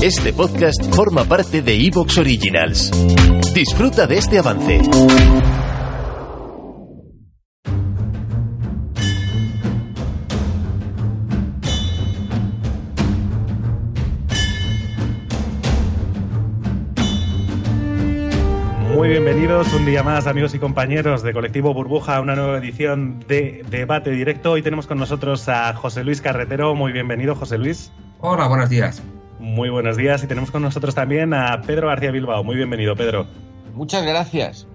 Este podcast forma parte de Evox Originals. Disfruta de este avance. Muy bienvenidos un día más, amigos y compañeros de Colectivo Burbuja, a una nueva edición de Debate Directo. Hoy tenemos con nosotros a José Luis Carretero. Muy bienvenido, José Luis. Hola, buenos días. Muy buenos días y tenemos con nosotros también a Pedro García Bilbao. Muy bienvenido, Pedro. Muchas gracias.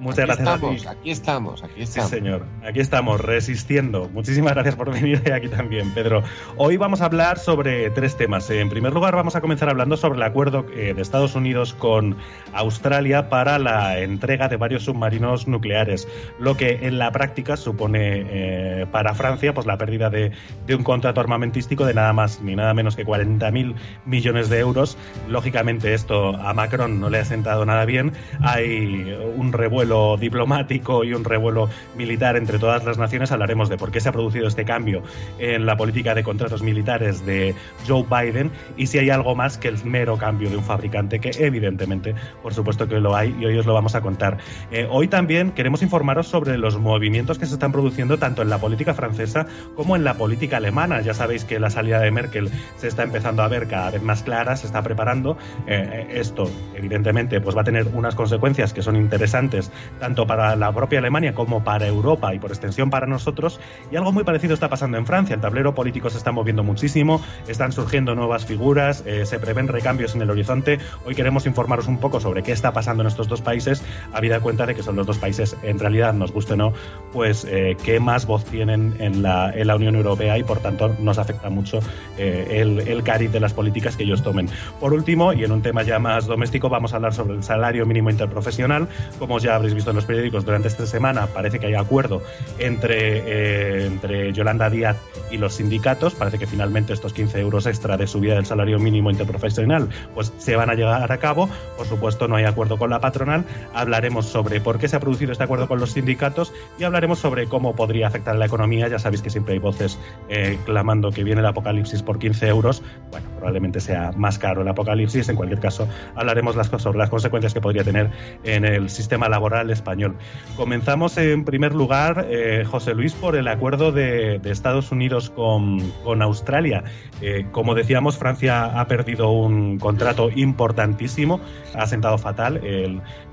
Muchas aquí gracias estamos, a ti. Aquí estamos, aquí estamos. Sí, señor. Aquí estamos, resistiendo. Muchísimas gracias por venir aquí también, Pedro. Hoy vamos a hablar sobre tres temas. En primer lugar, vamos a comenzar hablando sobre el acuerdo eh, de Estados Unidos con Australia para la entrega de varios submarinos nucleares, lo que en la práctica supone eh, para Francia pues, la pérdida de, de, un contrato armamentístico de nada más ni nada menos que 40.000 millones de euros. Lógicamente, esto a Macron no le ha sentado nada bien. Hay un revuelo diplomático y un revuelo militar entre todas las naciones, hablaremos de por qué se ha producido este cambio en la política de contratos militares de Joe Biden y si hay algo más que el mero cambio de un fabricante, que evidentemente, por supuesto que lo hay y hoy os lo vamos a contar. Eh, hoy también queremos informaros sobre los movimientos que se están produciendo tanto en la política francesa como en la política alemana. Ya sabéis que la salida de Merkel se está empezando a ver cada vez más clara, se está preparando. Eh, esto, evidentemente, pues va a tener unas consecuencias que son interesantes tanto para la propia Alemania como para Europa y por extensión para nosotros. Y algo muy parecido está pasando en Francia. El tablero político se está moviendo muchísimo, están surgiendo nuevas figuras, eh, se prevén recambios en el horizonte. Hoy queremos informaros un poco sobre qué está pasando en estos dos países, habida cuenta de que son los dos países, en realidad, nos guste o no, pues eh, más voz tienen en la, en la, Unión Europea y por tanto nos afecta mucho eh, el, el cariz de las políticas que ellos tomen. Por último, y en un tema ya más doméstico, vamos a hablar sobre el salario mínimo interprofesional. Como ya habréis visto en los periódicos durante esta semana, parece que hay acuerdo entre, eh, entre Yolanda Díaz y los sindicatos. Parece que finalmente estos 15 euros extra de subida del salario mínimo interprofesional pues se van a llegar a cabo. Por supuesto, no hay acuerdo con la patronal. Hablaremos sobre por qué se ha producido este acuerdo con los sindicatos y hablaremos sobre cómo podría afectar la economía. Ya sabéis que siempre hay voces eh, clamando que viene el apocalipsis por 15 euros. Bueno, probablemente sea más caro el apocalipsis. En cualquier caso, hablaremos las, sobre las consecuencias que podría tener en el sistema laboral español. Comenzamos en primer lugar, eh, José Luis, por el acuerdo de, Estados Unidos con, Australia. Eh, como decíamos, Francia ha perdido un contrato importantísimo, ha sentado fatal.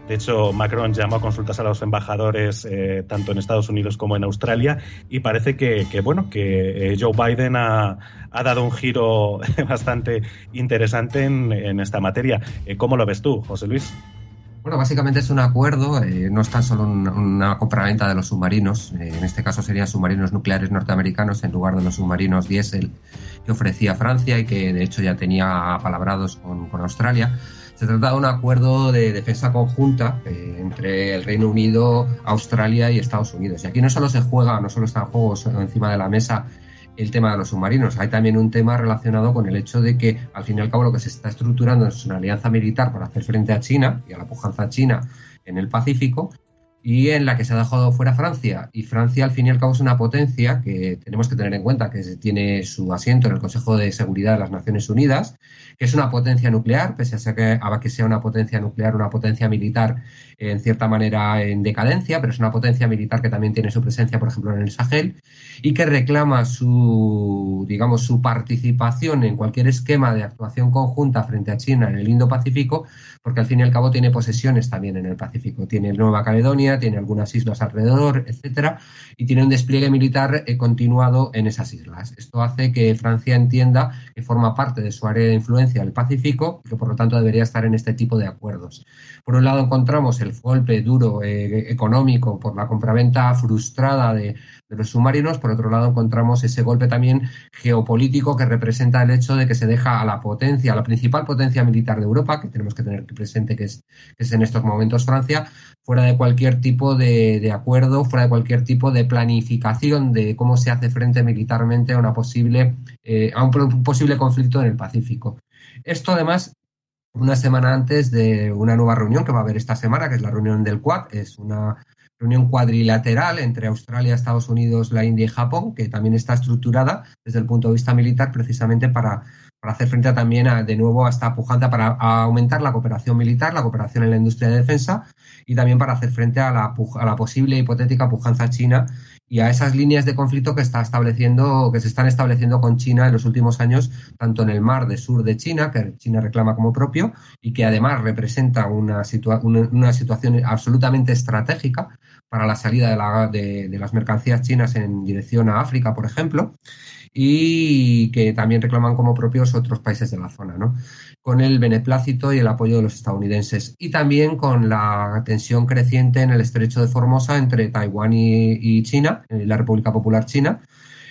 De hecho, Macron llamó a consultas a los embajadores eh, tanto en Estados Unidos como en Australia y parece que, bueno, que Joe Biden ha, dado un giro bastante interesante en, en esta materia. ¿Cómo lo ves tú, José Luis? Bueno, básicamente es un acuerdo, eh, no es tan solo una, una compraventa de los submarinos, eh, en este caso serían submarinos nucleares norteamericanos en lugar de los submarinos diésel que ofrecía Francia y que de hecho ya tenía palabrados con, con Australia. Se trata de un acuerdo de defensa conjunta eh, entre el Reino Unido, Australia y Estados Unidos. Y aquí no solo se juega, no solo están juegos encima de la mesa el tema de los submarinos. Hay también un tema relacionado con el hecho de que, al fin y al cabo, lo que se está estructurando es una alianza militar para hacer frente a China y a la pujanza china en el Pacífico y en la que se ha dejado fuera Francia. Y Francia, al fin y al cabo, es una potencia que tenemos que tener en cuenta que tiene su asiento en el Consejo de Seguridad de las Naciones Unidas, que es una potencia nuclear, pese a que, a que sea una potencia nuclear, una potencia militar en cierta manera en decadencia, pero es una potencia militar que también tiene su presencia, por ejemplo, en el Sahel, y que reclama su, digamos, su participación en cualquier esquema de actuación conjunta frente a China en el Indo-Pacífico, porque al fin y al cabo tiene posesiones también en el Pacífico. Tiene Nueva Caledonia, tiene algunas islas alrededor, etcétera, y tiene un despliegue militar eh, continuado en esas islas. Esto hace que Francia entienda que forma parte de su área de influencia el Pacífico y que por lo tanto debería estar en este tipo de acuerdos. Por un lado encontramos el golpe duro eh, económico por la compraventa frustrada de, los submarinos, por otro lado encontramos ese golpe también geopolítico que representa el hecho de que se deja a la potencia, a la principal potencia militar de Europa, que tenemos que tener presente que es, que es en estos momentos Francia, fuera de cualquier tipo de, de, acuerdo, fuera de cualquier tipo de planificación de cómo se hace frente militarmente a una posible, eh, a un posible conflicto en el Pacífico. Esto además una semana antes de una nueva reunión que va a haber esta semana, que es la reunión del Quad, es una reunión cuadrilateral entre Australia, Estados Unidos, la India y Japón, que también está estructurada desde el punto de vista militar precisamente para, para hacer frente también a, de nuevo a esta pujanza para aumentar la cooperación militar, la cooperación en la industria de defensa y también para hacer frente a la, a la posible hipotética pujanza china y a esas líneas de conflicto que está estableciendo, que se están estableciendo con China en los últimos años, tanto en el mar de sur de China, que China reclama como propio, y que además representa una, una, situación absolutamente estratégica para la salida de, de, las mercancías chinas en dirección a África, por ejemplo, y que también reclaman como propios otros países de la zona, ¿no? con el beneplácito y el apoyo de los estadounidenses y también con la tensión creciente en el estrecho de Formosa entre Taiwán y, China, la República Popular China,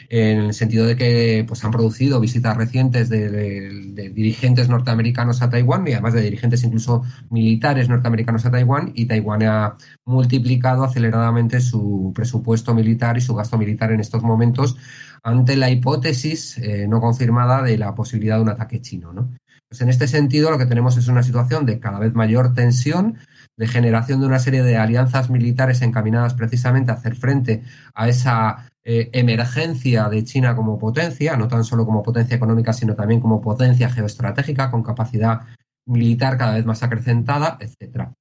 en el sentido de que pues, han producido visitas recientes de, dirigentes norteamericanos a Taiwán y además de dirigentes incluso militares norteamericanos a Taiwán y Taiwán ha multiplicado aceleradamente su presupuesto militar y su gasto militar en estos momentos ante la hipótesis eh, no confirmada de la posibilidad de un ataque chino. ¿no? Pues en este sentido, lo que tenemos es una situación de cada vez mayor tensión, de generación de una serie de alianzas militares encaminadas precisamente a hacer frente a esa eh, emergencia de China como potencia, no tan solo como potencia económica, sino también como potencia geoestratégica, con capacidad militar cada vez más acrecentada, etcétera.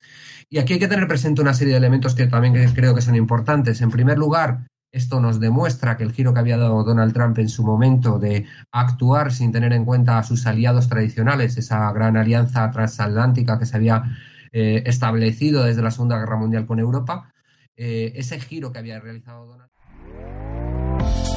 Y aquí hay que tener presente una serie de elementos que también creo que son importantes. En primer lugar, esto nos demuestra que el giro que había dado Donald Trump en su momento de actuar sin tener en cuenta a sus aliados tradicionales, esa gran alianza transatlántica que se había eh, establecido desde la Segunda Guerra Mundial con Europa, eh, ese giro que había realizado Donald